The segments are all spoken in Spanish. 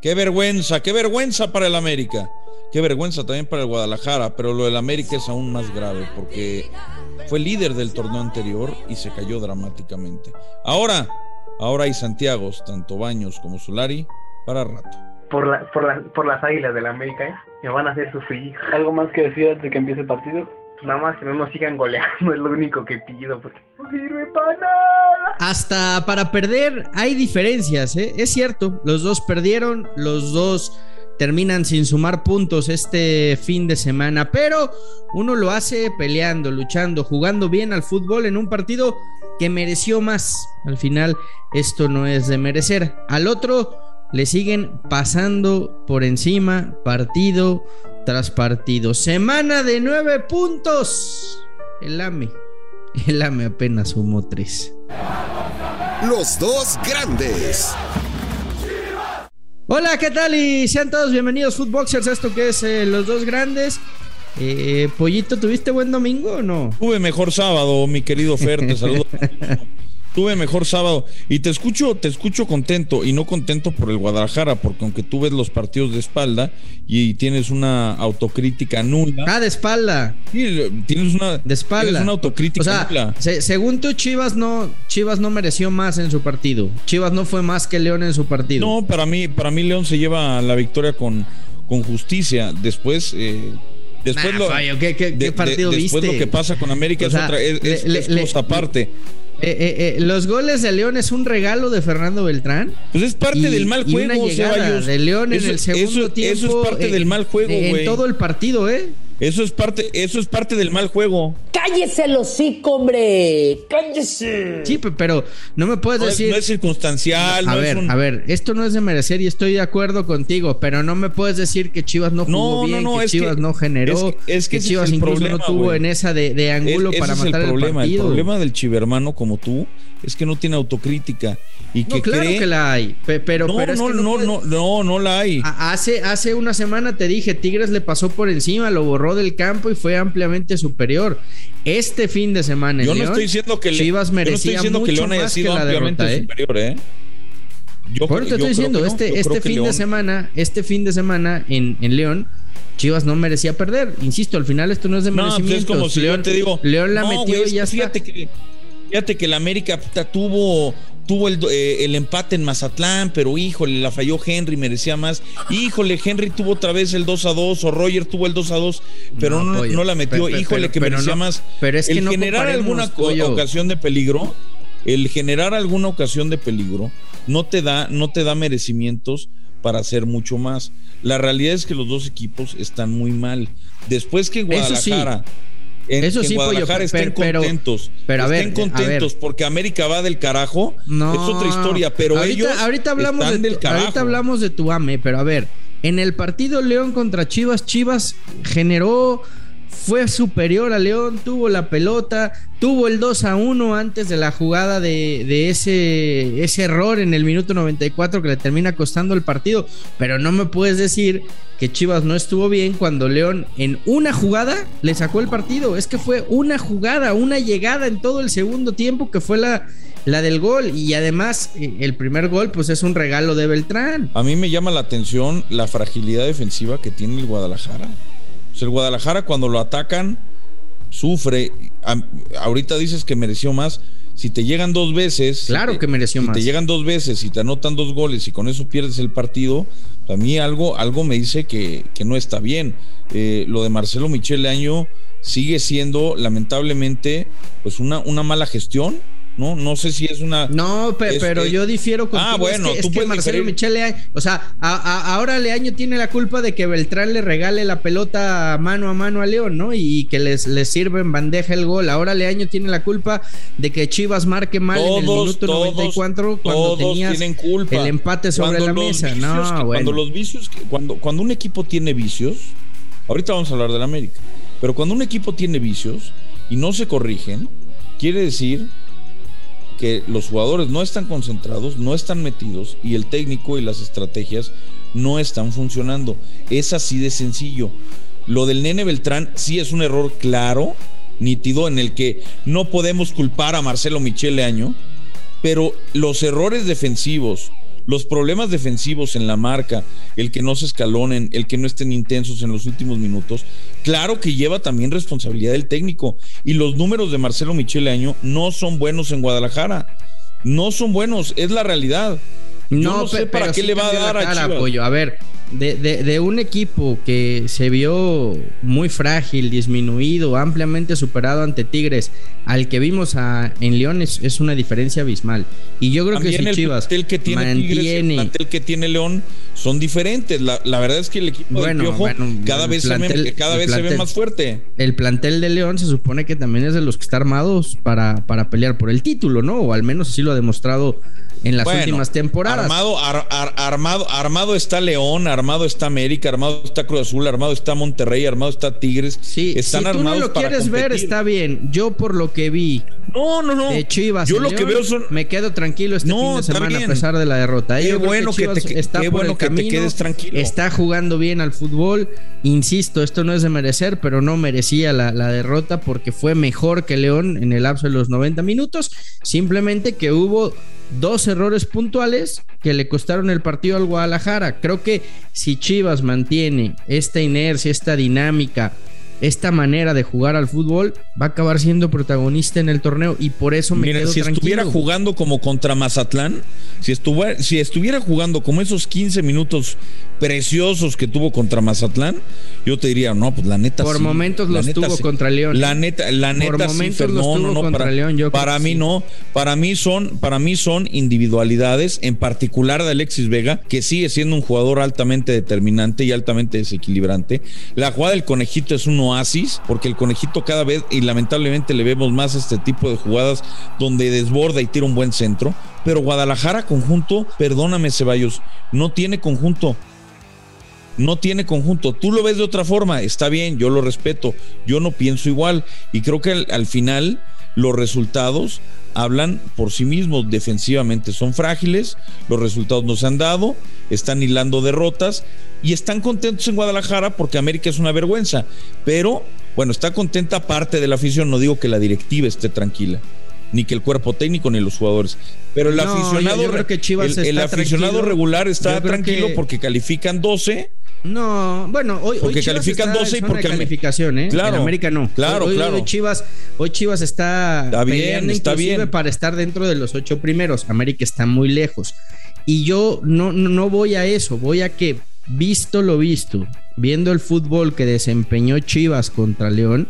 Qué vergüenza, qué vergüenza para el América. Qué vergüenza también para el Guadalajara, pero lo del América es aún más grave porque fue líder del torneo anterior y se cayó dramáticamente. Ahora, ahora hay Santiagos, tanto Baños como Solari, para rato. Por, la, por, la, por las águilas del América, ¿eh? Me van a hacer sufrir. ¿Algo más que decir antes de que empiece el partido? Nada más que no sigan goleando, es lo único que pido, porque no sirve para nada. Hasta para perder hay diferencias, ¿eh? Es cierto, los dos perdieron, los dos terminan sin sumar puntos este fin de semana, pero uno lo hace peleando, luchando, jugando bien al fútbol en un partido que mereció más. Al final, esto no es de merecer. Al otro le siguen pasando por encima partido tras partido. Semana de nueve puntos. El AME. El AME apenas sumó tres. Los dos grandes. Hola, ¿qué tal? Y sean todos bienvenidos, Footboxers, esto que es eh, Los Dos Grandes. Eh, Pollito, ¿tuviste buen domingo o no? Tuve mejor sábado, mi querido Fer, te saludo. tuve mejor sábado y te escucho, te escucho contento y no contento por el Guadalajara, porque aunque tú ves los partidos de espalda y tienes una autocrítica nula. Ah, de espalda. Sí, tienes una de espalda. Una autocrítica o sea, nula. se- según tú, Chivas no, Chivas no mereció más en su partido. Chivas no fue más que León en su partido. No, para mí, para mí León se lleva la victoria con, con justicia. Después, eh, después Nah, lo, Fabio, ¿qué- qué- qué de- de- partido después viste? lo que pasa con América O es otra, es, es- le- es le- cosa aparte. Eh, eh, eh, los goles de León es un regalo de Fernando Beltrán. Pues es parte y- del mal y juego, una llegada Ceballos. de León en Eso- el segundo eso- tiempo. Eso es parte eh, del mal juego, En todo el partido, ¿eh? Eso es parte, eso es parte del mal juego. ¡Cállese el hocico, hombre! ¡Cállese! Sí, pe- pero no me puedes No es, decir. no es circunstancial, a no ver, es un- a ver, esto no es de merecer y estoy de acuerdo contigo, pero no me puedes decir que Chivas no jugó No, no, bien, no, que Chivas no generó, es que- es que que, ese es Chivas el incluso problema, no tuvo en esa de, de ángulo Es- ese para es matar el el, problema. El partido. problema del chivermano como tú es que no tiene autocrítica y que claro cree- que la hay, pe- pero, no, pero es no, que no, no, no, no la hay. Hace, hace una semana te dije, Tigres le pasó por encima, lo borró del campo y fue ampliamente superior. Este fin de semana Yo no León, estoy diciendo que Chivas yo no estoy merecía que León haya más que sido la ampliamente derrota, ¿eh? superior, ¿eh? Yo, Por eso te estoy diciendo, este, este fin de semana, este fin de semana en, en León, Chivas no merecía perder. Insisto, al final esto no es de No, pues es como si León, yo te digo. León la no, metió güey, y ya fíjate está. que fíjate que el América tuvo tuvo el, eh, el empate en Mazatlán, pero híjole, la falló Henry, merecía más. Híjole, Henry tuvo otra vez el 2 a 2 o Roger tuvo el 2 a 2, pero no, la metió. Híjole, pero- que pero merecía no- más. pero es que el no generar alguna pollo. ocasión de peligro, el generar alguna ocasión de peligro no te da no te da merecimientos para hacer mucho más. La realidad es que los dos equipos están muy mal. Después que Eso sí. En, Eso sí, pollo, Guadalajara pe- estén pero- contentos. pero a ver, estén a ver. contentos porque América va del carajo. No, es otra historia, pero ahorita, ellos ahorita hablamos están de del carajo. ahorita hablamos de tu AME, pero a ver, en el partido León contra Chivas, Chivas generó fue superior a León, tuvo la pelota, tuvo el 2 a 1 antes de la jugada de, ese, ese error en el minuto 94 que le termina costando el partido. Pero no me puedes decir que Chivas no estuvo bien cuando León en una jugada le sacó el partido. Es que fue una jugada, una llegada en todo el segundo tiempo que fue la, la del gol. Y además, eh, el primer gol, pues es un regalo de Beltrán. A mí me llama la atención la fragilidad defensiva que tiene el Guadalajara. O sea, el Guadalajara cuando lo atacan sufre. Ahorita dices que mereció más. Si te llegan dos veces. Claro que mereció si más. te llegan dos veces y te anotan dos goles y con eso pierdes el partido, a mí algo, algo me dice que, que no está bien. Eh, lo de Marcelo Michele Año sigue siendo lamentablemente pues una, una mala gestión. ¿No? No sé si es una. No, pe- es- pero es- yo difiero con Ah, bueno, es que, tú que puedes Marcelo. Michele, Año- o sea, a- a- ahora Leaño tiene la culpa de que Beltrán le regale la pelota mano a mano a León, ¿no? Y, que les, les sirve en bandeja el gol. Ahora Leaño tiene la culpa de que Chivas marque mal en el Todos, minuto todos, 94 cuando todos tenías tienen culpa. el empate sobre Cuando la mesa. No, que- bueno. Cuando los vicios, cuando, cuando un equipo tiene vicios, ahorita vamos a hablar del América, pero cuando un equipo tiene vicios y no se corrigen, quiere decir que los jugadores no están concentrados, no están metidos y el técnico y las estrategias no están funcionando. Es así de sencillo. Lo del nene Beltrán sí es un error claro, nítido, en el que no podemos culpar a Marcelo Michele Año, pero los errores defensivos, los problemas defensivos en la marca, el que no se escalonen, el que no estén intensos en los últimos minutos, claro que lleva también responsabilidad del técnico. Y los números de Marcelo Michele Año no son buenos en Guadalajara. No son buenos, es la realidad. No, sé para qué le va a dar a Chivas. A ver, de, de, un equipo que se vio muy frágil, disminuido, ampliamente superado ante Tigres, al que vimos a, en León es, una diferencia abismal. Y yo creo que si Chivas el que tiene mantiene... el que tiene León son diferentes. La, verdad es que el equipo bueno, Piojo cada vez, se, cada vez se ve más fuerte. El plantel de León se supone que también es de los que está armados para, para pelear por el título, ¿no? O al menos así lo ha demostrado en las últimas temporadas. Armado, armado, armado está León, armado está América, armado está Cruz Azul, armado está Monterrey, armado está Tigres. Sí, están si tú no lo quieres ver, está bien. Yo por lo que vi. No, no, no. De Chivas. Yo lo que veo son. Me quedo tranquilo este fin de semana a pesar de la derrota. Qué bueno que, te, está qué bueno que te quedes tranquilo. Está jugando bien al fútbol. Insisto, esto no es de merecer, pero no merecía la, la derrota porque fue mejor que León en el lapso de los 90 minutos. Simplemente que hubo dos errores puntuales que le costaron el partido al Guadalajara. Creo que si Chivas mantiene esta inercia, esta dinámica, esta manera de jugar al fútbol, va a acabar siendo protagonista en el torneo y por eso me Miren, si estuviera jugando como contra Mazatlán, si estuviera, si estuviera jugando como esos 15 minutos preciosos que tuvo contra Mazatlán, yo te diría, no, pues la neta Por momentos los tuvo contra León. La neta, la neta Por momentos los tuvo contra para, León, yo Para mí no, para mí son para mí son individualidades, en particular de Alexis Vega, que sigue siendo un jugador altamente determinante y altamente desequilibrante. La jugada del conejito es un oasis, porque el conejito cada vez y lamentablemente le vemos más este tipo de jugadas donde desborda y tira un buen centro, pero Guadalajara conjunto, perdóname Ceballos, no tiene conjunto no tiene conjunto. Tú lo ves de otra forma, está bien, yo lo respeto, yo no pienso igual. Y creo que al, final los resultados hablan por sí mismos, defensivamente son frágiles, los resultados no se han dado, están hilando derrotas y están contentos en Guadalajara porque América es una vergüenza, pero bueno, está contenta parte de la afición, no digo que la directiva esté tranquila ni que el cuerpo técnico ni los jugadores. Pero el aficionado, el, aficionado regular está tranquilo porque califican 12 no, bueno, hoy, porque califican 12 y porque calificación, ¿eh? Claro, en América no. Claro, hoy, claro. Hoy Chivas, hoy Chivas está, está bien, está bien para estar dentro de los ocho primeros. América está muy lejos. Y yo no, no voy a eso, voy a que, visto lo visto, viendo el fútbol que desempeñó Chivas contra León,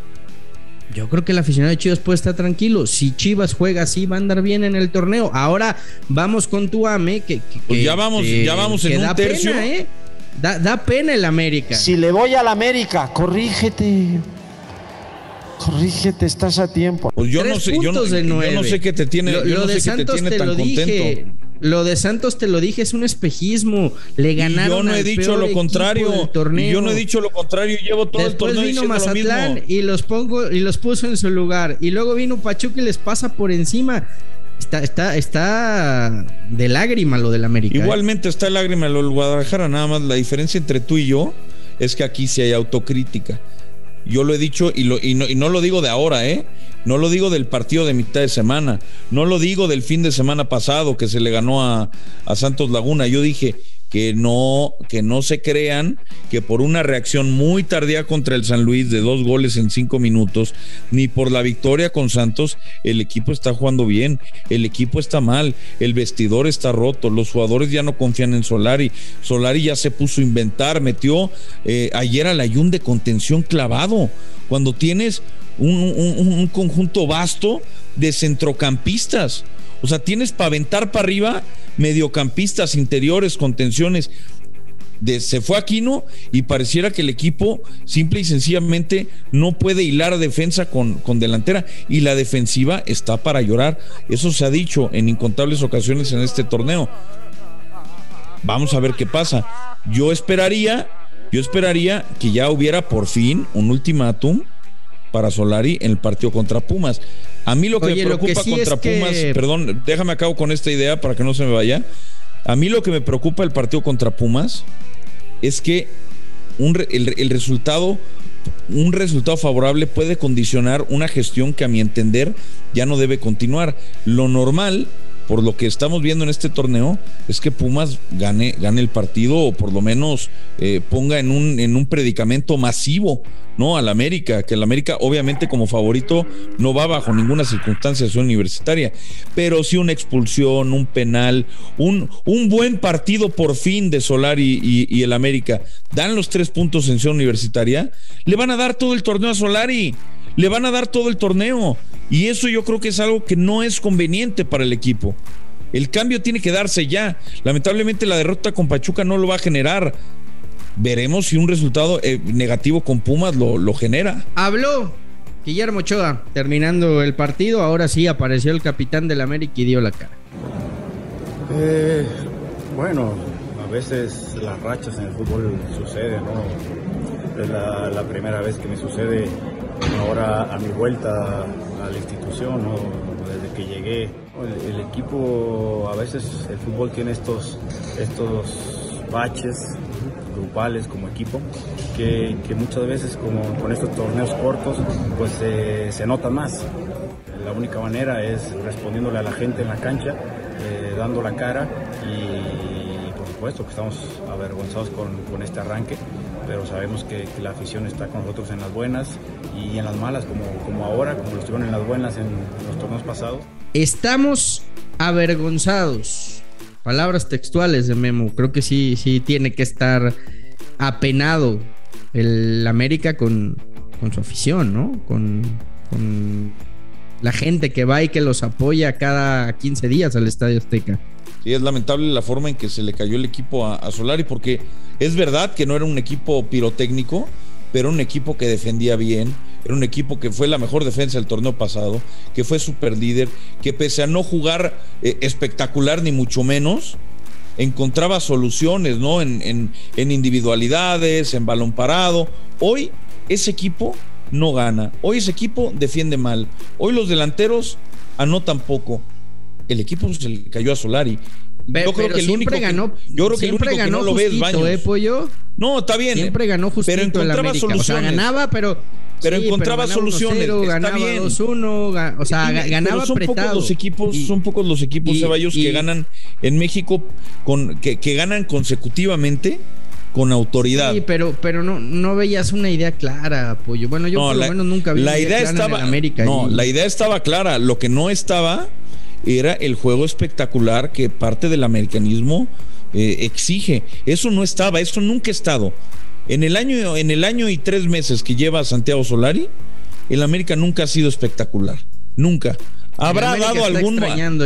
yo creo que el aficionado de Chivas puede estar tranquilo. Si Chivas juega así, va a andar bien en el torneo. Ahora vamos con tu AME, que, pues ya vamos, ya vamos en un tercio. Pena, ¿eh? Da, pena el América. Si le voy al América, corrígete. Corrígete, estás a tiempo. Pues yo no sé, yo no, sé qué te tiene, lo, de Santos te, lo dije. Lo de Santos te lo dije, es un espejismo. Le ganaron. yo no he dicho lo contrario. Yo no he dicho lo contrario. Llevo todo el torneo vino Mazatlán y los pongo y los puso en su lugar. Y luego vino Pachuca y les pasa por encima. Está, está, está de lágrima lo del América. ¿eh? Igualmente está de lágrima lo del Guadalajara, nada más la diferencia entre tú y yo es que aquí sí hay autocrítica. Yo lo he dicho y, lo, y, no, y no lo digo de ahora, ¿eh? No lo digo del partido de mitad de semana, no lo digo del fin de semana pasado que se le ganó a, a Santos Laguna. Yo dije, que no, que no se crean que por una reacción muy tardía contra el San Luis de dos goles en cinco minutos, ni por la victoria con Santos, el equipo está jugando bien, el equipo está mal, el vestidor está roto, los jugadores ya no confían en Solari, Solari ya se puso a inventar, metió eh, ayer al Ayun de contención clavado, cuando tienes un, un conjunto vasto de centrocampistas, o sea, tienes para aventar para arriba mediocampistas interiores, contenciones. De, se fue Aquino y pareciera que el equipo simple y sencillamente no puede hilar defensa con, con, delantera y la defensiva está para llorar. Eso se ha dicho en incontables ocasiones en este torneo. Vamos a ver qué pasa. Yo esperaría, yo esperaría que ya hubiera por fin un ultimátum para Solari en el partido contra Pumas. A mí lo que me preocupa contra Pumas, perdón, déjame acabo con esta idea para que no se me vaya. A mí lo que me preocupa el partido contra Pumas es que el, resultado, un resultado favorable puede condicionar una gestión que a mi entender ya no debe continuar. Lo normal por lo que estamos viendo en este torneo, es que Pumas gane, gane el partido o por lo menos eh, ponga en un, en un predicamento masivo, ¿no? Al América, que el América obviamente como favorito no va bajo ninguna circunstancia a su universitaria, pero sí una expulsión, un penal, un, un buen partido por fin de Solari y, y el América, dan los tres puntos en su universitaria, le van a dar todo el torneo a Solari le van a dar todo el torneo. Y eso yo creo que es algo que no es conveniente para el equipo. El cambio tiene que darse ya. Lamentablemente la derrota con Pachuca no lo va a generar. Veremos si un resultado eh, negativo con Pumas lo, lo genera. Habló Guillermo Ochoa terminando el partido. Ahora sí apareció el capitán del América y dio la cara. Eh, bueno, a veces las rachas en el fútbol suceden, ¿no? Es la, la primera vez que me sucede ahora a mi vuelta a la institución, ¿no? desde que llegué. El, el, equipo, a veces el fútbol tiene estos, estos baches grupales como equipo, que, que muchas veces como con estos torneos cortos, pues eh, se nota más. La única manera es respondiéndole a la gente en la cancha, eh, dando la cara y por supuesto que estamos avergonzados con, con este arranque, pero sabemos que, que, la afición está con nosotros en las buenas y en las malas, como, como ahora, como lo estuvieron en las buenas en los torneos pasados. Estamos avergonzados. Palabras textuales de Memo. Creo que sí, sí tiene que estar apenado el América con, con su afición, ¿no? Con, con, la gente que va y que los apoya cada 15 días al Estadio Azteca. Sí, es lamentable la forma en que se le cayó el equipo a, a Solari, porque es verdad que no era un equipo pirotécnico, pero un equipo que defendía bien, era un equipo que fue la mejor defensa del torneo pasado, que fue super líder, que pese a no jugar eh, espectacular ni mucho menos, encontraba soluciones, ¿no? En, en, individualidades, en balón parado. Hoy ese equipo no gana, hoy ese equipo defiende mal, hoy los delanteros anotan poco. El equipo se le cayó a Solari yo creo que el único ganó, yo creo que el único que no lo ves Baños. ¿eh, pollo? No, está bien. Siempre ganó justito pero encontraba soluciones. O sea, ganaba, pero pero sí, encontraba pero soluciones. 0, está ganaba bien. 2-1, o sea, Y- ganaba son apretado. pocos los equipos, Y- son pocos los equipos y- Ceballos que ganan en México con que, que ganan consecutivamente con autoridad. Sí, pero, pero no, no veías una idea clara, pollo. Bueno, yo No, por lo menos nunca vi la una idea clara en estaba América. no la idea estaba clara lo que no estaba era el juego espectacular que parte del americanismo eh, exige. Eso no estaba eso nunca ha estado. En el año en el año y tres meses que lleva Santiago Solari el América nunca ha sido espectacular. Nunca. Habrá dado algún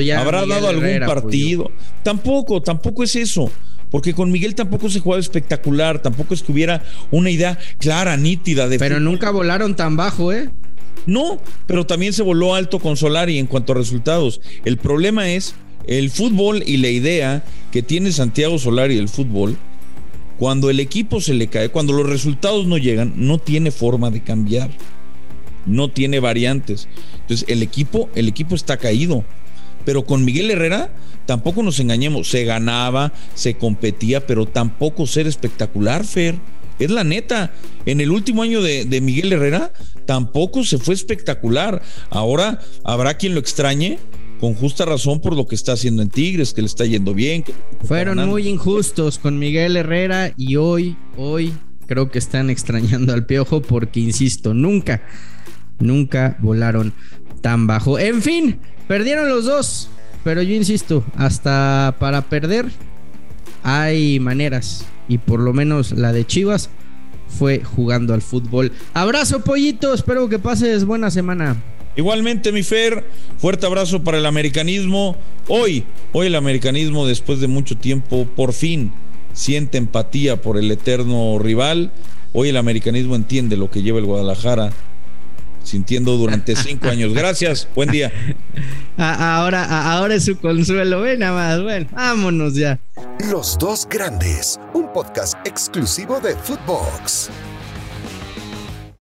ya habrá dado algún Herrera, partido. Tampoco tampoco es eso porque con Miguel tampoco se jugaba espectacular, tampoco es que hubiera una idea clara, nítida de Pero fútbol. nunca volaron tan bajo, ¿eh? No, pero también se voló alto con Solari en cuanto a resultados. El problema es el fútbol y la idea que tiene Santiago Solari del fútbol. Cuando el equipo se le cae, cuando los resultados no llegan, no tiene forma de cambiar. No tiene variantes. Entonces, el equipo, el equipo está caído. Pero con Miguel Herrera, tampoco nos engañemos. Se ganaba, se competía, pero tampoco ser espectacular, Fer. Es la neta. En el último año de, de Miguel Herrera, tampoco se fue espectacular. Ahora habrá quien lo extrañe, con justa razón, por lo que está haciendo en Tigres, que le está yendo bien. Fueron ganando. muy injustos con Miguel Herrera y hoy, hoy creo que están extrañando al piojo porque, insisto, nunca, nunca volaron tan bajo. En fin, perdieron los dos, pero yo insisto, hasta para perder hay maneras y por lo menos la de Chivas fue jugando al fútbol. Abrazo pollito, espero que pases buena semana. Igualmente, mi Fer, fuerte abrazo para el americanismo. Hoy, hoy el americanismo, después de mucho tiempo, por fin siente empatía por el eterno rival. Hoy el americanismo entiende lo que lleva el Guadalajara sintiendo durante cinco años. Gracias, buen día. Ahora, ahora es su consuelo, ve nada más, bueno, vámonos ya. Los dos grandes, un podcast exclusivo de Footbox.